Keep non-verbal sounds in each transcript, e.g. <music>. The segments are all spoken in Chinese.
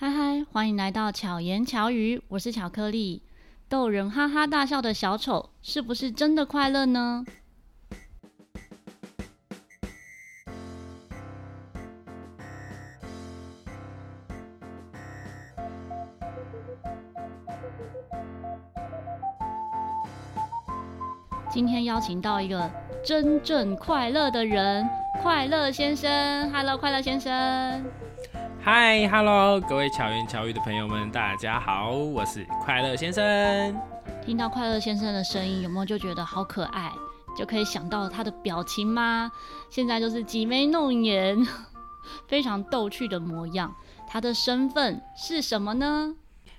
嗨嗨，欢迎来到巧言巧语，我是巧克力。逗人哈哈大笑的小丑，是不是真的快乐呢？今天邀请到一个真正快乐的人，快乐先生。Hello，快乐先生。嗨，Hello，各位巧言巧语的朋友们，大家好，我是快乐先生。听到快乐先生的声音，有没有就觉得好可爱？就可以想到他的表情吗？现在就是挤眉弄眼，<laughs> 非常逗趣的模样。他的身份是什么呢？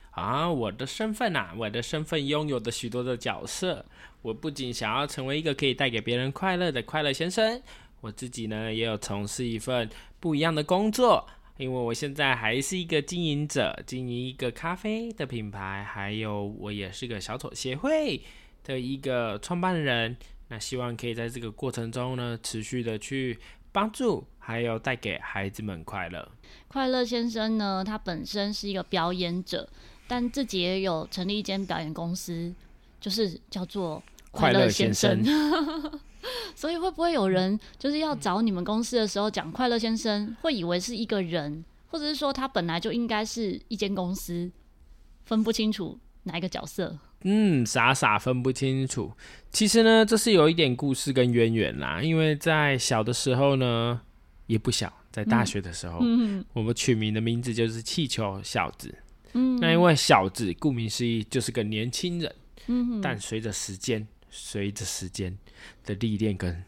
啊，我的身份啊，我的身份拥有的许多的角色。我不仅想要成为一个可以带给别人快乐的快乐先生，我自己呢也有从事一份不一样的工作。因为我现在还是一个经营者，经营一个咖啡的品牌，还有我也是个小丑协会的一个创办人。那希望可以在这个过程中呢，持续的去帮助，还有带给孩子们快乐。快乐先生呢，他本身是一个表演者，但自己也有成立一间表演公司，就是叫做快乐先生。<laughs> 所以会不会有人就是要找你们公司的时候讲快乐先生，会以为是一个人，或者是说他本来就应该是一间公司，分不清楚哪一个角色？嗯，傻傻分不清楚。其实呢，这是有一点故事跟渊源啦。因为在小的时候呢，也不小，在大学的时候，嗯，我们取名的名字就是气球小子。嗯，那因为小子顾名思义就是个年轻人。嗯，但随着时间。随着时间的历练跟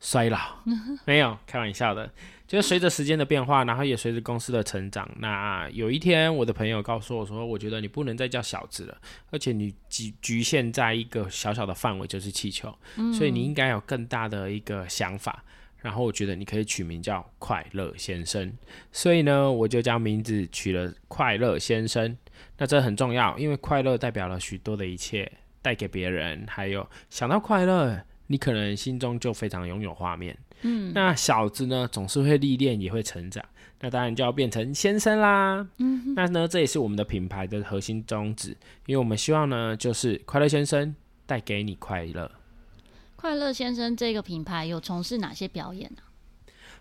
衰老，<laughs> 没有开玩笑的，就是随着时间的变化，然后也随着公司的成长。那有一天，我的朋友告诉我说：“我觉得你不能再叫小子了，而且你局局限在一个小小的范围，就是气球，所以你应该有更大的一个想法。然后我觉得你可以取名叫快乐先生，所以呢，我就将名字取了快乐先生。那这很重要，因为快乐代表了许多的一切。”带给别人，还有想到快乐，你可能心中就非常拥有画面。嗯，那小子呢，总是会历练，也会成长，那当然就要变成先生啦。嗯，那呢，这也是我们的品牌的核心宗旨，因为我们希望呢，就是快乐先生带给你快乐。快乐先生这个品牌有从事哪些表演呢？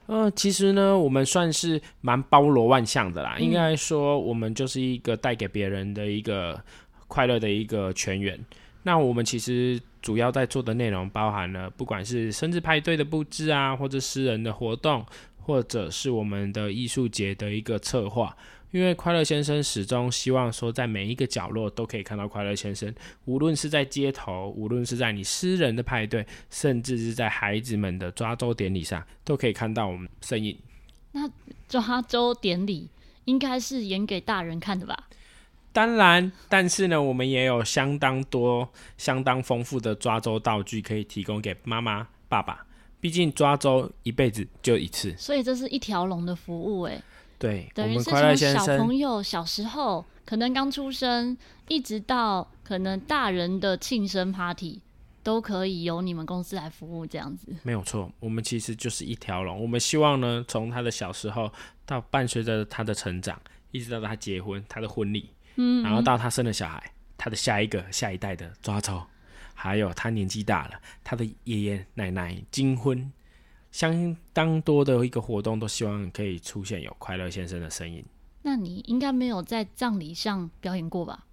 呃，其实呢，我们算是蛮包罗万象的啦。嗯，应该说，我们就是一个带给别人的一个快乐的一个全员。那我们其实主要在做的内容包含了，不管是生日派对的布置啊，或者私人的活动，或者是我们的艺术节的一个策划。因为快乐先生始终希望说，在每一个角落都可以看到快乐先生，无论是在街头，无论是在你私人的派对，甚至是在孩子们的抓周典礼上，都可以看到我们身影。那抓周典礼应该是演给大人看的吧？当然，但是呢，我们也有相当多、相当丰富的抓周道具可以提供给妈妈、爸爸。毕竟抓周一辈子就一次，所以这是一条龙的服务，哎，对，等于是从小朋友小时候可能刚出生，一直到可能大人的庆生 party，都可以由你们公司来服务，这样子。没有错，我们其实就是一条龙。我们希望呢，从他的小时候到伴随着他的成长，一直到他结婚，他的婚礼。嗯，然后到他生了小孩，他的下一个下一代的抓周，还有他年纪大了，他的爷爷奶奶金婚，相当多的一个活动，都希望可以出现有快乐先生的身影。那你应该没有在葬礼上表演过吧？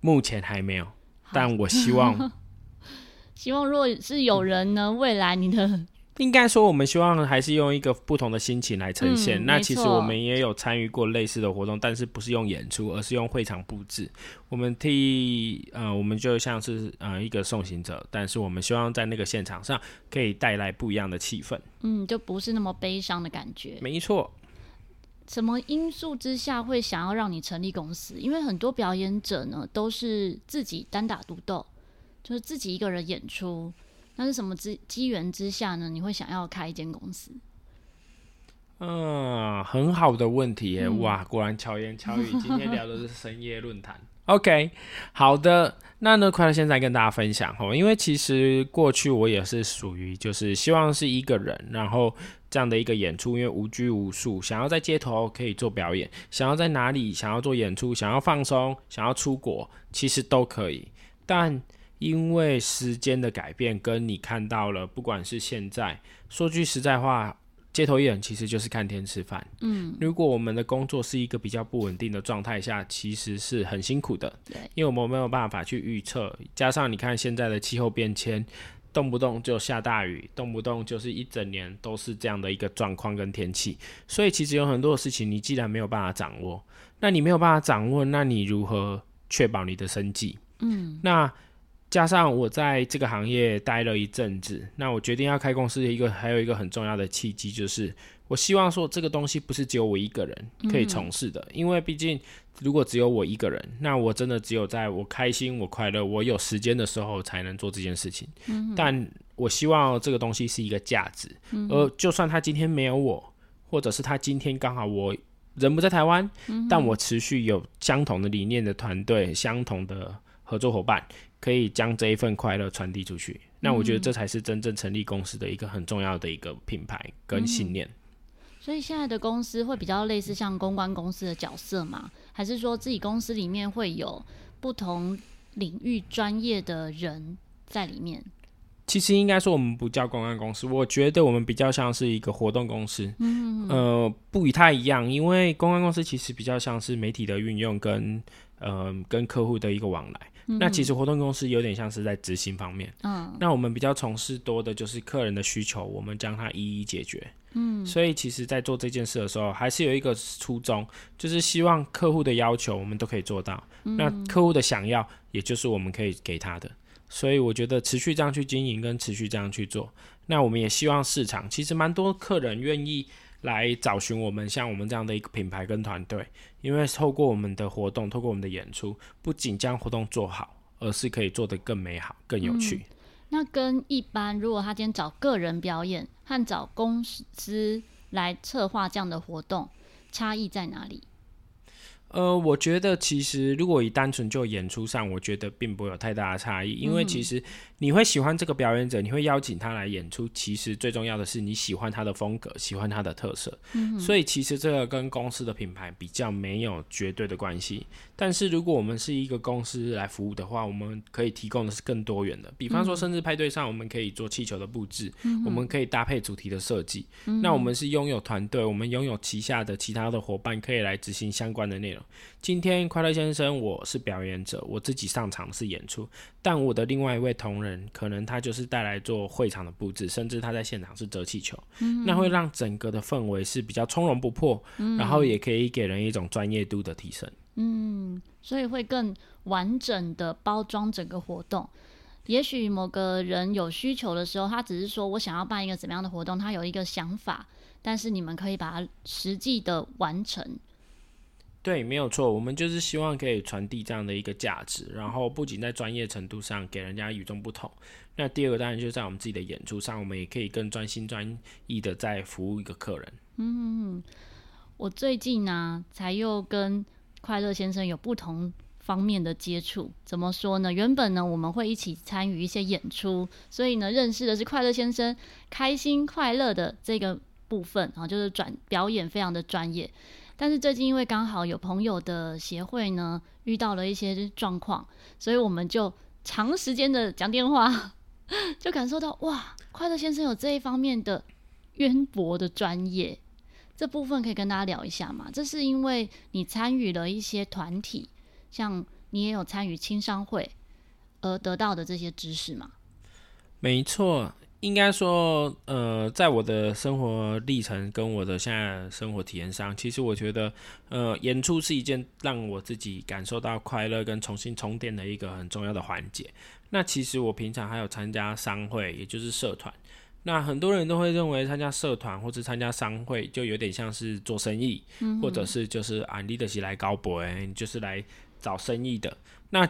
目前还没有，但我希望，<laughs> 希望如果是有人呢，未来你的。应该说，我们希望还是用一个不同的心情来呈现。嗯、那其实我们也有参与过类似的活动，但是不是用演出，而是用会场布置。我们替呃，我们就像是呃一个送行者，但是我们希望在那个现场上可以带来不一样的气氛。嗯，就不是那么悲伤的感觉。没错。什么因素之下会想要让你成立公司？因为很多表演者呢都是自己单打独斗，就是自己一个人演出。那是什么机机缘之下呢？你会想要开一间公司？嗯，很好的问题耶！嗯、哇，果然巧言巧语，<laughs> 今天聊的是深夜论坛。OK，好的。那呢，快乐现在跟大家分享哦，因为其实过去我也是属于就是希望是一个人，然后这样的一个演出，因为无拘无束，想要在街头可以做表演，想要在哪里想要做演出，想要放松，想要出国，其实都可以。但因为时间的改变，跟你看到了，不管是现在，说句实在话。街头艺人其实就是看天吃饭。嗯，如果我们的工作是一个比较不稳定的状态下，其实是很辛苦的。对，因为我们没有办法去预测，加上你看现在的气候变迁，动不动就下大雨，动不动就是一整年都是这样的一个状况跟天气。所以其实有很多的事情，你既然没有办法掌握，那你没有办法掌握，那你如何确保你的生计？嗯，那。加上我在这个行业待了一阵子，那我决定要开公司的一个还有一个很重要的契机，就是我希望说这个东西不是只有我一个人可以从事的，嗯、因为毕竟如果只有我一个人，那我真的只有在我开心、我快乐、我有时间的时候才能做这件事情。嗯、但我希望这个东西是一个价值，嗯、而就算他今天没有我，或者是他今天刚好我人不在台湾，嗯、但我持续有相同的理念的团队、相同的合作伙伴。可以将这一份快乐传递出去，那我觉得这才是真正成立公司的一个很重要的一个品牌跟信念。嗯，所以现在的公司会比较类似像公关公司的角色吗？还是说自己公司里面会有不同领域专业的人在里面？其实应该说我们不叫公关公司，我觉得我们比较像是一个活动公司。嗯，呃，不与太一样，因为公关公司其实比较像是媒体的运用跟呃跟客户的一个往来。那其实活动公司有点像是在执行方面，嗯，那我们比较从事多的就是客人的需求，我们将它一一解决，嗯，所以其实，在做这件事的时候，还是有一个初衷，就是希望客户的要求我们都可以做到，嗯，那客户的想要，也就是我们可以给他的，所以我觉得持续这样去经营跟持续这样去做，那我们也希望市场其实蛮多客人愿意。来找寻我们像我们这样的一个品牌跟团队，因为透过我们的活动，透过我们的演出，不仅将活动做好，而是可以做得更美好、更有趣。那跟一般如果他今天找个人表演和找公司来策划这样的活动，差异在哪里？呃，我觉得其实如果以单纯就演出上，我觉得并不会有太大的差异，因为其实你会喜欢这个表演者，你会邀请他来演出，其实最重要的是你喜欢他的风格，喜欢他的特色。嗯，所以其实这个跟公司的品牌比较没有绝对的关系。但是如果我们是一个公司来服务的话，我们可以提供的是更多元的，比方说生日派对上，我们可以做气球的布置，嗯，我们可以搭配主题的设计。嗯，那我们是拥有团队，我们拥有旗下的其他的伙伴可以来执行相关的内容。今天快乐先生，我是表演者，我自己上场是演出，但我的另外一位同仁，可能他就是带来做会场的布置，甚至他在现场是折气球，嗯，那会让整个的氛围是比较从容不迫，嗯，然后也可以给人一种专业度的提升，嗯，所以会更完整的包装整个活动。也许某个人有需求的时候，他只是说我想要办一个怎么样的活动，他有一个想法，但是你们可以把它实际的完成。对，没有错，我们就是希望可以传递这样的一个价值，然后不仅在专业程度上给人家与众不同，那第二个当然就是在我们自己的演出上，我们也可以更专心专意的在服务一个客人。嗯，我最近呢、才又跟快乐先生有不同方面的接触。怎么说呢？原本呢，我们会一起参与一些演出，所以呢，认识的是快乐先生开心快乐的这个部分啊，就是转表演非常的专业。但是最近因为刚好有朋友的协会呢，遇到了一些状况，所以我们就长时间的讲电话，<laughs> 就感受到哇，快乐先生有这一方面的渊博的专业，这部分可以跟大家聊一下吗？这是因为你参与了一些团体，像你也有参与青商会而得到的这些知识吗？没错。应该说，呃，在我的生活历程跟我的现在生活体验上，其实我觉得，呃，演出是一件让我自己感受到快乐跟重新充电的一个很重要的环节。那其实我平常还有参加商会，也就是社团。那很多人都会认为参加社团或者参加商会就有点像是做生意，嗯、或者是就是啊，你就是来高博，就是来找生意的。那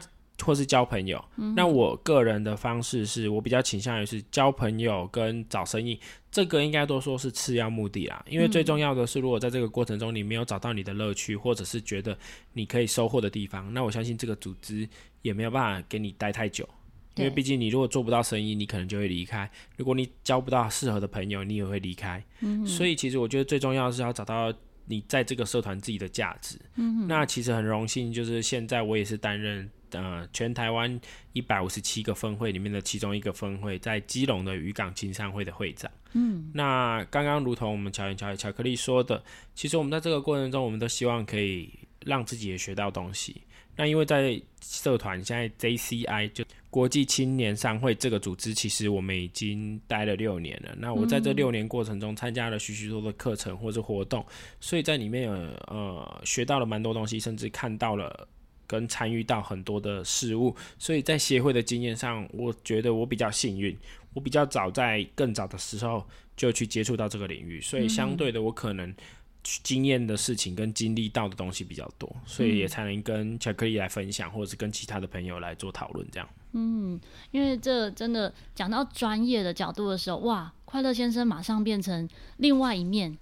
或是交朋友。嗯、那我个人的方式是我比较倾向于是交朋友跟找生意，这个应该都说是次要目的啦。因为最重要的是，如果在这个过程中你没有找到你的乐趣，或者是觉得你可以收获的地方，那我相信这个组织也没有办法给你待太久。因为毕竟你如果做不到生意，你可能就会离开；如果你交不到适合的朋友，你也会离开。嗯、所以其实我觉得最重要的是要找到你在这个社团自己的价值。嗯、那其实很荣幸，就是现在我也是担任呃全台湾一百五十七个分会里面的其中一个分会，在基隆的渔港青商会的会长。嗯，那刚刚如同我们巧言巧语巧克力说的，其实我们在这个过程中，我们都希望可以让自己也学到东西。那因为在社团现在 JCI 就国际青年商会这个组织，其实我们已经待了六年了。那我在这六年过程中参加了许许多多的课程或者活动，所以在里面有呃学到了蛮多东西，甚至看到了跟参与到很多的事物。所以在协会的经验上，我觉得我比较幸运，我比较早在更早的时候就去接触到这个领域，所以相对的我可能。经验的事情跟经历到的东西比较多，所以也才能跟巧克力来分享，或者是跟其他的朋友来做讨论，这样。嗯，因为这真的讲到专业的角度的时候，哇，快乐先生马上变成另外一面，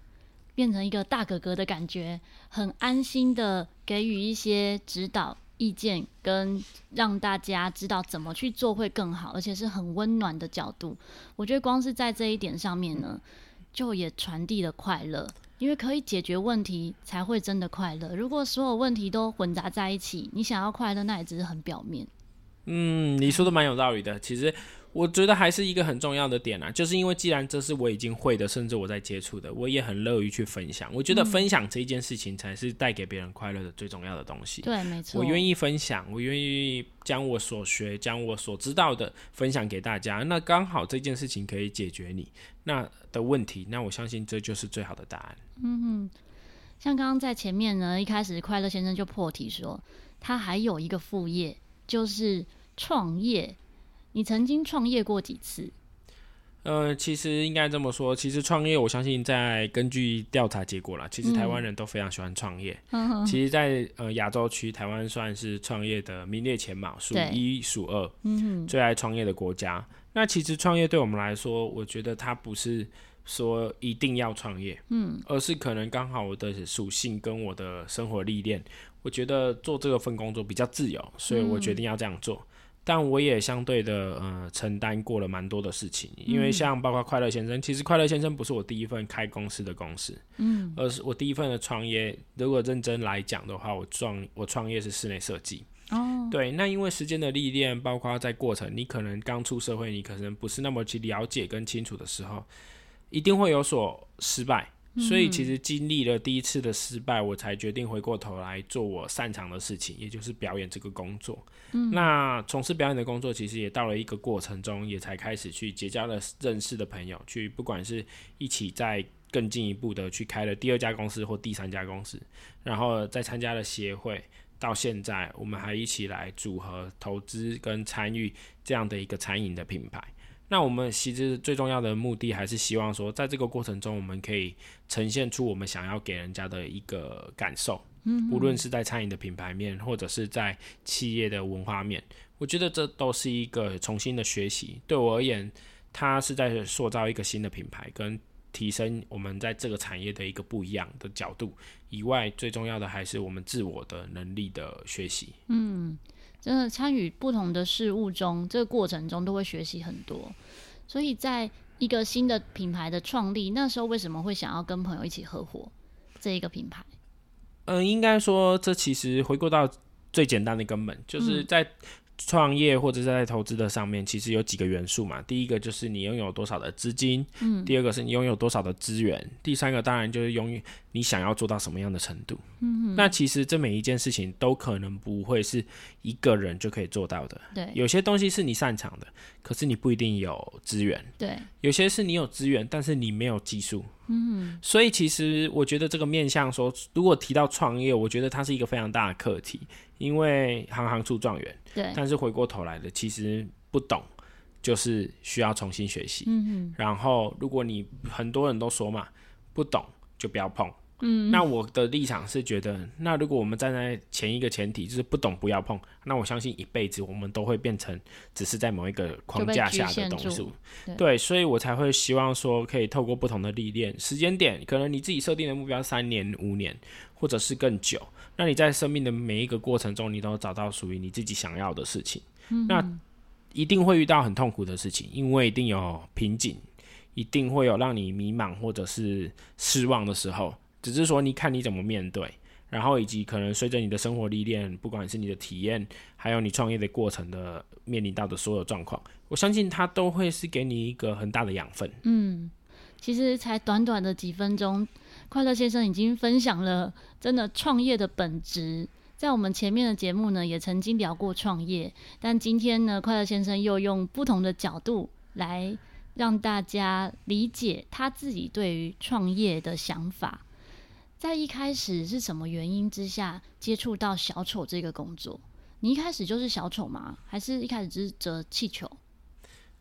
变成一个大哥哥的感觉，很安心的给予一些指导意见，跟让大家知道怎么去做会更好，而且是很温暖的角度。我觉得光是在这一点上面呢，就也传递了快乐。因为可以解决问题，才会真的快乐。如果所有问题都混杂在一起，你想要快乐，那也只是很表面。嗯，你说的蛮有道理的。其实。我觉得还是一个很重要的点啊，就是因为既然这是我已经会的，甚至我在接触的，我也很乐于去分享。我觉得分享这一件事情才是带给别人快乐的最重要的东西。对，没错。我愿意分享，我愿意将我所学、将我所知道的分享给大家。那刚好这件事情可以解决你那的问题，那我相信这就是最好的答案。嗯哼，像刚刚在前面呢，一开始快乐先生就破题说，他还有一个副业，就是创业。你曾经创业过几次？呃，其实应该这么说，其实创业，我相信在根据调查结果啦，其实台湾人都非常喜欢创业。嗯、其实在，在呃亚洲区，台湾算是创业的名列前茅，数一数二，嗯，最爱创业的国家。那其实创业对我们来说，我觉得它不是说一定要创业，嗯，而是可能刚好我的属性跟我的生活历练，我觉得做这个份工作比较自由，所以我决定要这样做。嗯但我也相对的，呃，承担过了蛮多的事情，因为像包括快乐先生，其实快乐先生不是我第一份开公司的公司，嗯，而是我第一份的创业。如果认真来讲的话，我创我创业是室内设计，哦，对，那因为时间的历练，包括在过程，你可能刚出社会，你可能不是那么去了解跟清楚的时候，一定会有所失败。所以其实经历了第一次的失败，我才决定回过头来做我擅长的事情，也就是表演这个工作。嗯，那从事表演的工作，其实也到了一个过程中，也才开始去结交了认识的朋友，去不管是一起在更进一步的去开了第二家公司或第三家公司，然后再参加了协会，到现在我们还一起来组合投资跟参与这样的一个餐饮的品牌。那我们其实最重要的目的，还是希望说，在这个过程中，我们可以呈现出我们想要给人家的一个感受。嗯，无论是在餐饮的品牌面，或者是在企业的文化面，我觉得这都是一个重新的学习。对我而言，它是在塑造一个新的品牌，跟提升我们在这个产业的一个不一样的角度。以外，最重要的还是我们自我的能力的学习。嗯。真的参与不同的事物中，这个过程中都会学习很多。所以，在一个新的品牌的创立，那时候为什么会想要跟朋友一起合伙这一个品牌？嗯、呃，应该说，这其实回归到最简单的根本，就是在、嗯。创业或者是在投资的上面，其实有几个元素嘛。第一个就是你拥有多少的资金，嗯，第二个是你拥有多少的资源，第三个当然就是拥有你想要做到什么样的程度。嗯哼，那其实这每一件事情都可能不会是一个人就可以做到的。对，有些东西是你擅长的，可是你不一定有资源。对，有些是你有资源，但是你没有技术。嗯，所以其实我觉得这个面向说，如果提到创业，我觉得它是一个非常大的课题，因为行行出状元。对，但是回过头来的，其实不懂，就是需要重新学习。嗯。然后，如果你很多人都说嘛，不懂就不要碰。嗯，那我的立场是觉得，那如果我们站在前一个前提就是不懂不要碰，那我相信一辈子我们都会变成只是在某一个框架下的东西。对，对，所以我才会希望说，可以透过不同的历练，时间点可能你自己设定的目标三年、五年，或者是更久，那你在生命的每一个过程中，你都找到属于你自己想要的事情。嗯，那一定会遇到很痛苦的事情，因为一定有瓶颈。一定会有让你迷茫或者是失望的时候，只是说你看你怎么面对，然后以及可能随着你的生活历练，不管是你的体验，还有你创业的过程的面临到的所有状况，我相信它都会是给你一个很大的养分。嗯，其实才短短的几分钟，快乐先生已经分享了真的创业的本质。在我们前面的节目呢，也曾经聊过创业，但今天呢，快乐先生又用不同的角度来。让大家理解他自己对于创业的想法，在一开始是什么原因之下接触到小丑这个工作？你一开始就是小丑吗？还是一开始只是折气球？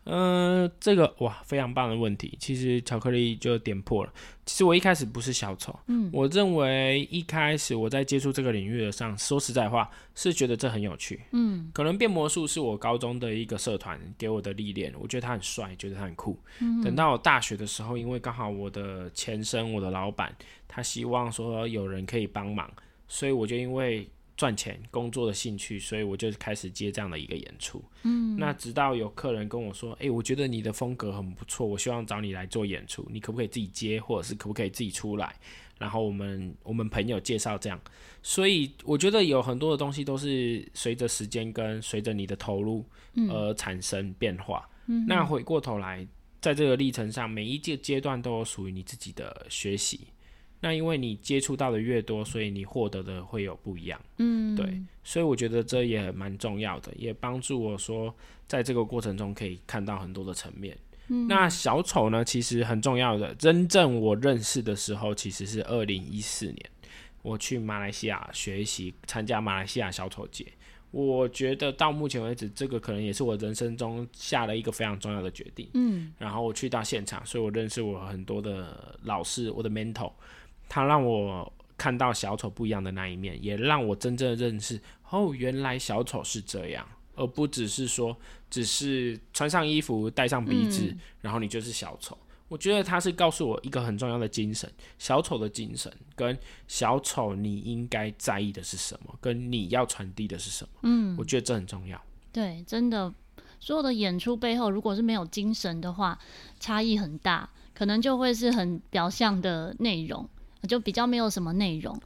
嗯、呃，这个哇，非常棒的问题。其实巧克力就点破了。其实我一开始不是小丑，嗯，我认为一开始我在接触这个领域的上，说实在话是觉得这很有趣，嗯，可能变魔术是我高中的一个社团给我的历练，我觉得他很帅，觉得他很酷。嗯，等到我大学的时候，因为刚好我的前身，我的老板，他希望说有人可以帮忙，所以我就因为。赚钱工作的兴趣，所以我就开始接这样的一个演出。嗯，那直到有客人跟我说：“哎、欸，我觉得你的风格很不错，我希望找你来做演出，你可不可以自己接，或者是可不可以自己出来？”然后我们我们朋友介绍这样，所以我觉得有很多的东西都是随着时间跟随着你的投入而产生变化。嗯，那回过头来，在这个历程上，每一阶阶段都有属于你自己的学习。那因为你接触到的越多，所以你获得的会有不一样。嗯，对，所以我觉得这也蛮重要的，也帮助我说，在这个过程中可以看到很多的层面。嗯，那小丑呢，其实很重要的，真正我认识的时候，其实是二零一四年，我去马来西亚学习，参加马来西亚小丑节。我觉得到目前为止，这个可能也是我人生中下了一个非常重要的决定。嗯，然后我去到现场，所以我认识我很多的老师，我的 mentor。他让我看到小丑不一样的那一面，也让我真正认识哦，原来小丑是这样，而不只是说只是穿上衣服、戴上鼻子，嗯，然后你就是小丑。我觉得他是告诉我一个很重要的精神，小丑的精神跟小丑你应该在意的是什么，跟你要传递的是什么。嗯，我觉得这很重要。对，真的，所有的演出背后，如果是没有精神的话，差异很大，可能就会是很表象的内容。就比较没有什么内容。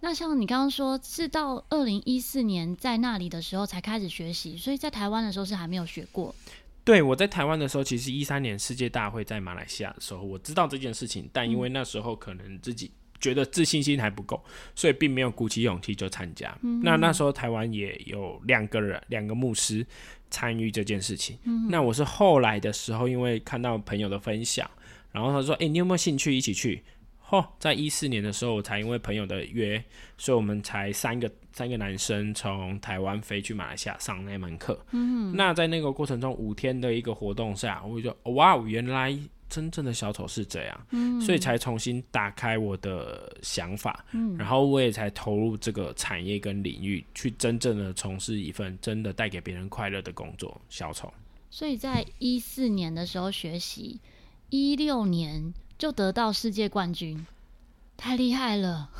那像你刚刚说是到二零一四年在那里的时候才开始学习，所以在台湾的时候是还没有学过。对，我在台湾的时候，其实一三年世界大会在马来西亚的时候，我知道这件事情，但因为那时候可能自己觉得自信心还不够，所以并没有鼓起勇气就参加。嗯、那那时候台湾也有两个人，两个牧师参与这件事情。嗯、那我是后来的时候，因为看到朋友的分享，然后他说：“哎、欸，你有没有兴趣一起去？”哦，在一四年的时候，我才因为朋友的约，所以我们才三个三个男生从台湾飞去马来西亚上那门课。嗯，那在那个过程中，五天的一个活动下，我就哇，原来真正的小丑是这样。嗯，所以才重新打开我的想法。嗯，然后我也才投入这个产业跟领域，去真正的从事一份真的带给别人快乐的工作——小丑。所以在一四年的时候学习，一六年。就得到世界冠军，太厉害了。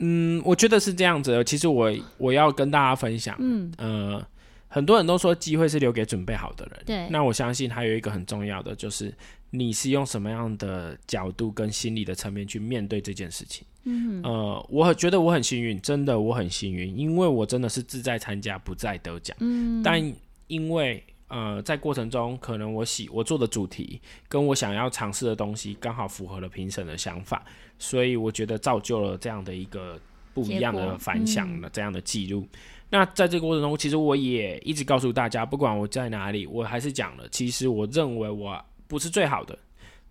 嗯，我觉得是这样子的。其实我我要跟大家分享，嗯呃，很多人都说机会是留给准备好的人。对，那我相信还有一个很重要的，就是你是用什么样的角度跟心理的层面去面对这件事情。嗯呃，我觉得我很幸运，真的我很幸运，因为我真的是志在参加，不在得奖。嗯，但因为。呃，在过程中，可能我喜我做的主题跟我想要尝试的东西刚好符合了评审的想法，所以我觉得造就了这样的一个不一样的反响的这样的记录。嗯、那在这个过程中，其实我也一直告诉大家，不管我在哪里，我还是讲了，其实我认为我不是最好的。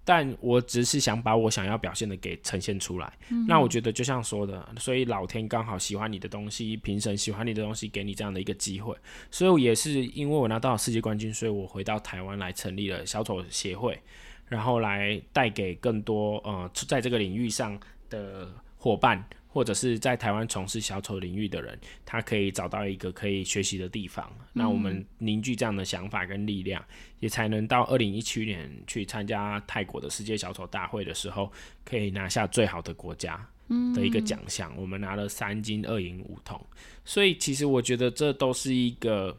但我只是想把我想要表现的给呈现出来。嗯、那我觉得就像说的，所以老天刚好喜欢你的东西，评审喜欢你的东西，给你这样的一个机会。所以我也是因为我拿到了世界冠军，所以我回到台湾来成立了小丑协会，然后来带给更多呃在这个领域上的伙伴，或者是在台湾从事小丑领域的人，他可以找到一个可以学习的地方。嗯、那我们凝聚这样的想法跟力量，也才能到二零一七年去参加泰国的世界小丑大会的时候，可以拿下最好的国家的一个奖项。嗯、我们拿了三金二银五铜，所以其实我觉得这都是一个。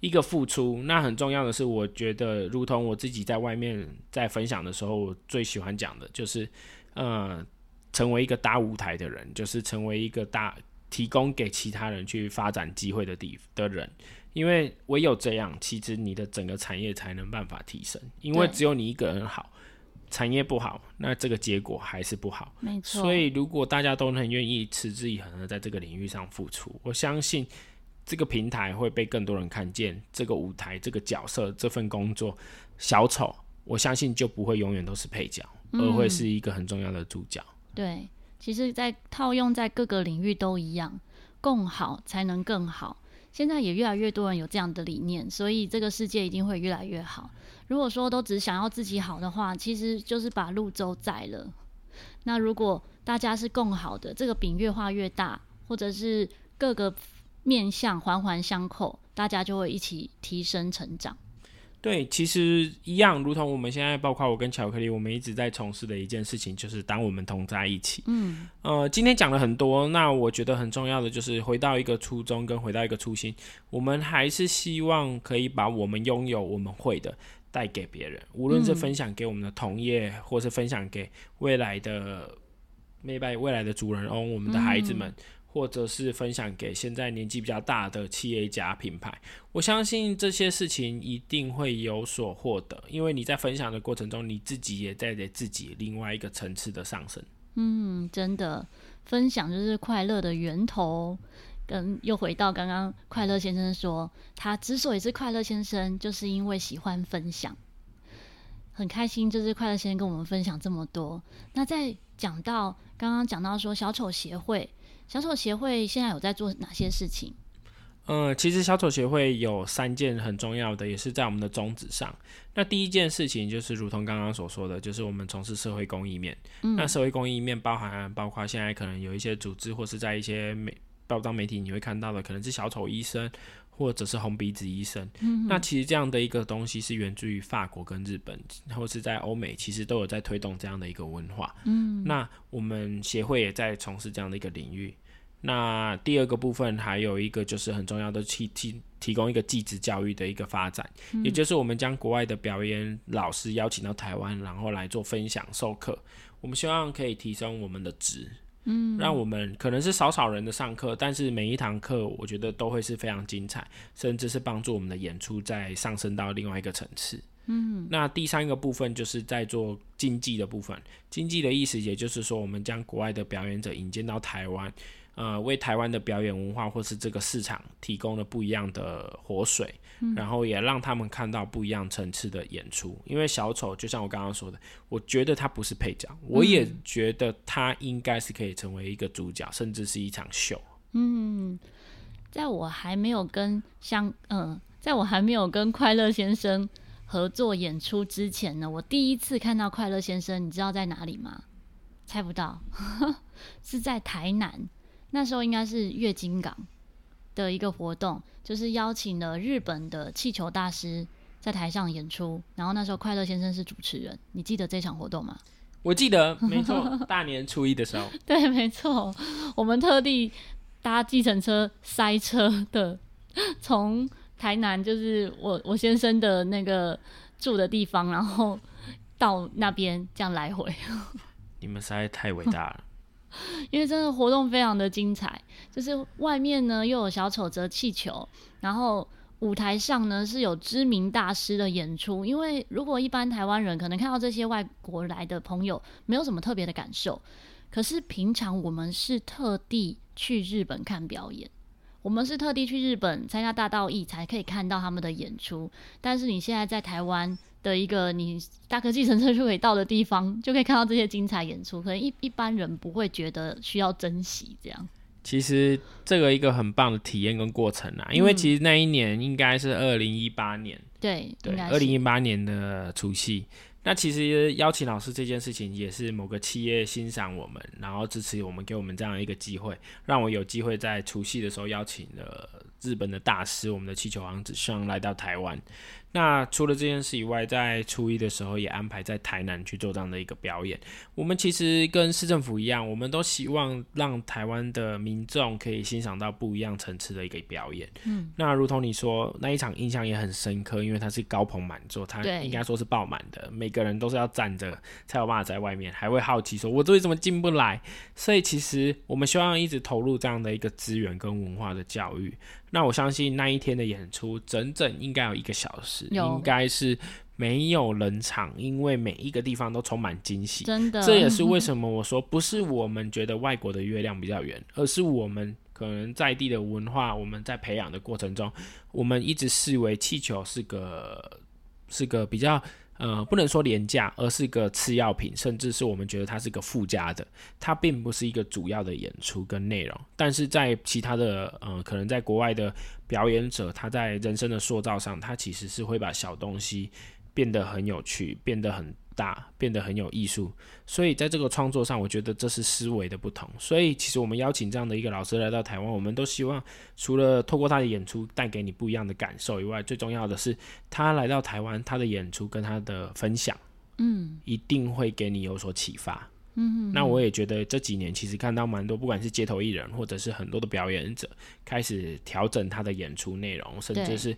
一个付出，那很重要的是，我觉得，如同我自己在外面在分享的时候，我最喜欢讲的就是，呃，成为一个搭舞台的人，就是成为一个大提供给其他人去发展机会的地的人，因为唯有这样，其实你的整个产业才能办法提升，因为只有你一个人好，产业不好，那这个结果还是不好。没错。所以，如果大家都很愿意持之以恒的在这个领域上付出，我相信。这个平台会被更多人看见，这个舞台、这个角色、这份工作，小丑，我相信就不会永远都是配角，嗯、而会是一个很重要的主角。对，其实，在套用在各个领域都一样，共好才能更好。现在也越来越多人有这样的理念，所以这个世界一定会越来越好。如果说都只想要自己好的话，其实就是把路走窄了。那如果大家是共好的，这个饼越画越大，或者是各个。面向环环相扣，大家就会一起提升成长。对，其实一样，如同我们现在，包括我跟巧克力，我们一直在从事的一件事情，就是当我们同在一起。嗯，呃，今天讲了很多，那我觉得很重要的就是回到一个初衷，跟回到一个初心。我们还是希望可以把我们拥有、我们会的带给别人，无论是分享给我们的同业，嗯、或是分享给未来的、maybe 未来的主人翁，我们的孩子们。嗯或者是分享给现在年纪比较大的企业家品牌，我相信这些事情一定会有所获得，因为你在分享的过程中，你自己也在给自己另外一个层次的上升。嗯，真的，分享就是快乐的源头。跟又回到刚刚快乐先生说，他之所以是快乐先生，就是因为喜欢分享。很开心，就是快乐先生跟我们分享这么多。那在讲到刚刚讲到说小丑协会。小丑协会现在有在做哪些事情？嗯，其实小丑协会有三件很重要的，也是在我们的宗旨上。那第一件事情就是，如同刚刚所说的，就是我们从事社会公益面。嗯，那社会公益面包含包括现在可能有一些组织，或是在一些媒报章媒体你会看到的，可能是小丑医生。或者是红鼻子医生，嗯、那其实这样的一个东西是源自于法国跟日本，或是在欧美，其实都有在推动这样的一个文化。嗯，那我们协会也在从事这样的一个领域。那第二个部分还有一个就是很重要的提提提供一个技职教育的一个发展，嗯、也就是我们将国外的表演老师邀请到台湾，然后来做分享授课。我们希望可以提升我们的职。嗯，让我们可能是少少人的上课，但是每一堂课我觉得都会是非常精彩，甚至是帮助我们的演出再上升到另外一个层次。嗯，那第三个部分就是在做经济的部分，经济的意思也就是说，我们将国外的表演者引进到台湾。呃，为台湾的表演文化或是这个市场提供了不一样的活水，嗯、然后也让他们看到不一样层次的演出。因为小丑就像我刚刚说的，我觉得他不是配角，嗯、我也觉得他应该是可以成为一个主角，甚至是一场秀。嗯，在我还没有跟相嗯、呃，在我还没有跟快乐先生合作演出之前呢，我第一次看到快乐先生，你知道在哪里吗？猜不到，<laughs> 是在台南。那时候应该是月经港的一个活动，就是邀请了日本的气球大师在台上演出，然后那时候快乐先生是主持人。你记得这场活动吗？我记得，没错，大年初一的时候。<laughs> 对，没错，我们特地搭计程车塞车的，从台南就是我我先生的那个住的地方，然后到那边这样来回。<laughs> 你们实在太伟大了。<laughs> 因为真的活动非常的精彩，就是外面呢又有小丑折气球，然后舞台上呢是有知名大师的演出。因为如果一般台湾人可能看到这些外国来的朋友，没有什么特别的感受，可是平常我们是特地去日本看表演，我们是特地去日本参加大道艺才可以看到他们的演出。但是你现在在台湾。的一个你搭个计程车就可以到的地方，就可以看到这些精彩演出。可能一一般人不会觉得需要珍惜这样。其实这个一个很棒的体验跟过程啊，因为其实那一年应该是二零一八年，对对，二零一八年的除夕，那其实邀请老师这件事情，也是某个企业欣赏我们，然后支持我们，给我们这样一个机会，让我有机会在除夕的时候邀请了日本的大师，我们的气球王子上来到台湾。那除了这件事以外，在初一的时候也安排在台南去做这样的一个表演。我们其实跟市政府一样，我们都希望让台湾的民众可以欣赏到不一样层次的一个表演。嗯，那如同你说，那一场印象也很深刻，因为它是高朋满座，它应该说是爆满的，每个人都是要站着才有办法在外面，还会好奇说我这里怎么进不来？所以其实我们希望一直投入这样的一个资源跟文化的教育。那我相信那一天的演出整整应该有一个小时，应该是没有冷场，因为每一个地方都充满惊喜。真的，这也是为 <laughs> 什么我说不是我们觉得外国的月亮比较圆，而是我们可能在地的文化，我们在培养的过程中，我们一直视为气球是个是个比较。呃，不能说廉价，而是一个次要品，甚至是我们觉得它是个附加的，它并不是一个主要的演出跟内容。但是在其他的，呃，可能在国外的表演者，他在人生的塑造上，他其实是会把小东西变得很有趣，变得很。大变得很有艺术，所以在这个创作上，我觉得这是思维的不同。所以其实我们邀请这样的一个老师来到台湾，我们都希望除了透过他的演出带给你不一样的感受以外，最重要的是他来到台湾，他的演出跟他的分享，嗯，一定会给你有所启发。嗯，那我也觉得这几年其实看到蛮多，不管是街头艺人或者是很多的表演者，开始调整他的演出内容，甚至是。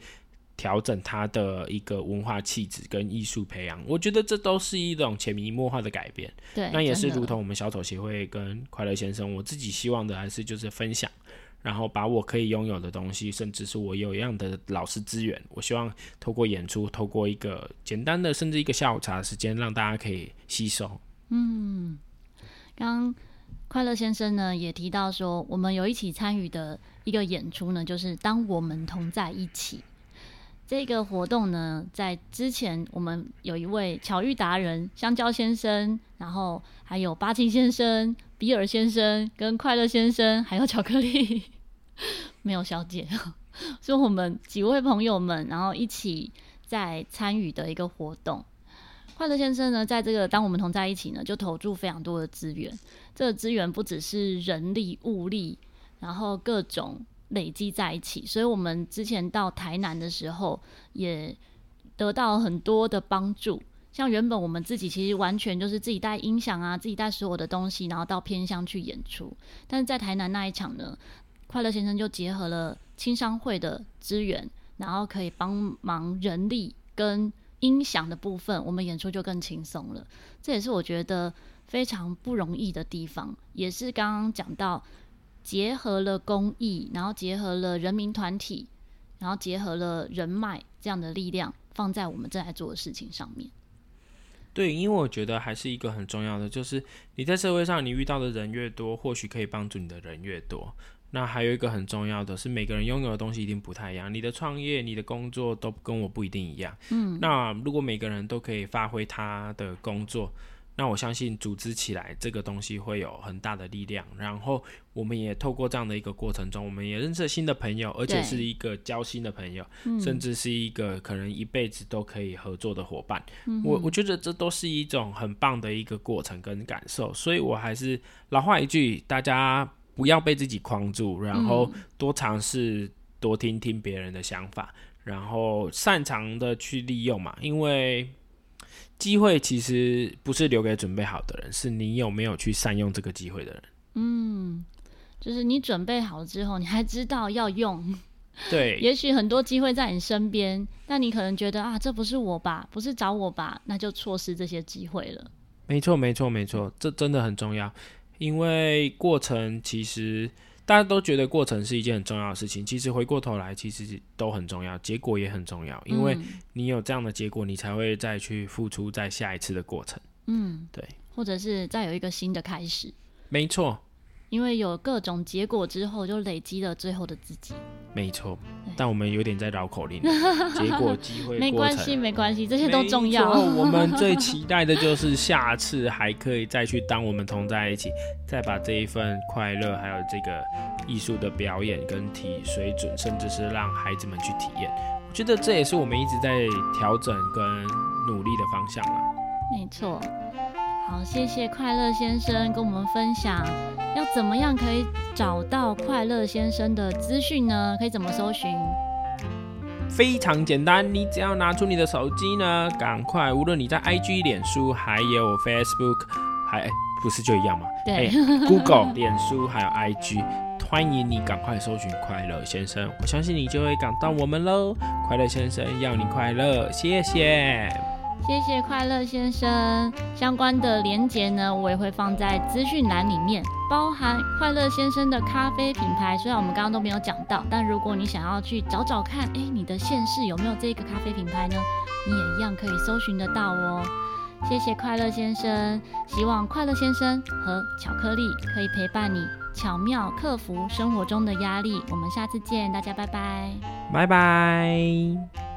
调整他的一个文化气质跟艺术培养，我觉得这都是一种潜移默化的改变。对，那也是如同我们小丑协会跟快乐先生，我自己希望的还是就是分享，然后把我可以拥有的东西，甚至是我有一样的老师资源，我希望透过演出，透过一个简单的，甚至一个下午茶的时间，让大家可以吸收。嗯，刚快乐先生呢也提到说，我们有一起参与的一个演出呢，就是当我们同在一起。这个活动呢，在之前我们有一位巧遇达人香蕉先生，然后还有八七先生、比尔先生跟快乐先生，还有巧克力 <laughs> 没有小姐，<laughs> 是我们几位朋友们，然后一起在参与的一个活动。快乐先生呢，在这个当我们同在一起呢，就投注非常多的资源。这个资源不只是人力、物力，然后各种。累积在一起，所以我们之前到台南的时候，也得到很多的帮助。像原本我们自己其实完全就是自己带音响啊，自己带所有的东西，然后到偏乡去演出。但是在台南那一场呢，快乐先生就结合了青商会的资源，然后可以帮忙人力跟音响的部分，我们演出就更轻松了。这也是我觉得非常不容易的地方，也是刚刚讲到。结合了公益，然后结合了人民团体，然后结合了人脉这样的力量，放在我们正在做的事情上面。对，因为我觉得还是一个很重要的，就是你在社会上你遇到的人越多，或许可以帮助你的人越多。那还有一个很重要的是，每个人拥有的东西一定不太一样。你的创业、你的工作都跟我不一定一样。嗯，那如果每个人都可以发挥他的工作。那我相信组织起来这个东西会有很大的力量，然后我们也透过这样的一个过程中，我们也认识了新的朋友，而且是一个交心的朋友，甚至是一个可能一辈子都可以合作的伙伴。嗯、我我觉得这都是一种很棒的一个过程跟感受，所以我还是老话一句，大家不要被自己框住，然后多尝试，多听听别人的想法，然后擅长的去利用嘛，因为。机会其实不是留给准备好的人，是你有没有去善用这个机会的人。嗯，就是你准备好了之后，你还知道要用。<laughs> 对，也许很多机会在你身边，但你可能觉得啊，这不是我吧，不是找我吧，那就错失这些机会了。没错，没错，没错，这真的很重要，因为过程其实。大家都觉得过程是一件很重要的事情，其实回过头来，其实都很重要，结果也很重要，因为你有这样的结果，你才会再去付出在下一次的过程。嗯，对，或者是再有一个新的开始。没错。因为有各种结果之后，就累积了最后的自己。没错，但我们有点在绕口令。<laughs> 结果、机会、没关系，没关系，这些都重要。我们最期待的就是下次还可以再去当我们同在一起，再把这一份快乐，还有这个艺术的表演跟体水准，甚至是让孩子们去体验。我觉得这也是我们一直在调整跟努力的方向了。没错。好，谢谢快乐先生跟我们分享，要怎么样可以找到快乐先生的资讯呢？可以怎么搜寻？非常简单，你只要拿出你的手机呢，赶快，无论你在 IG、脸书，还有 Facebook，还不是就一样吗？对、欸、，Google、<laughs> 脸书还有 IG，欢迎你赶快搜寻快乐先生，我相信你就会赶到我们喽。快乐先生要你快乐，谢谢。谢谢快乐先生，相关的连结呢，我也会放在资讯栏里面，包含快乐先生的咖啡品牌。虽然我们刚刚都没有讲到，但如果你想要去找找看，哎，你的县市有没有这个咖啡品牌呢？你也一样可以搜寻得到哦。谢谢快乐先生，希望快乐先生和巧克力可以陪伴你，巧妙克服生活中的压力。我们下次见，大家拜拜，拜拜。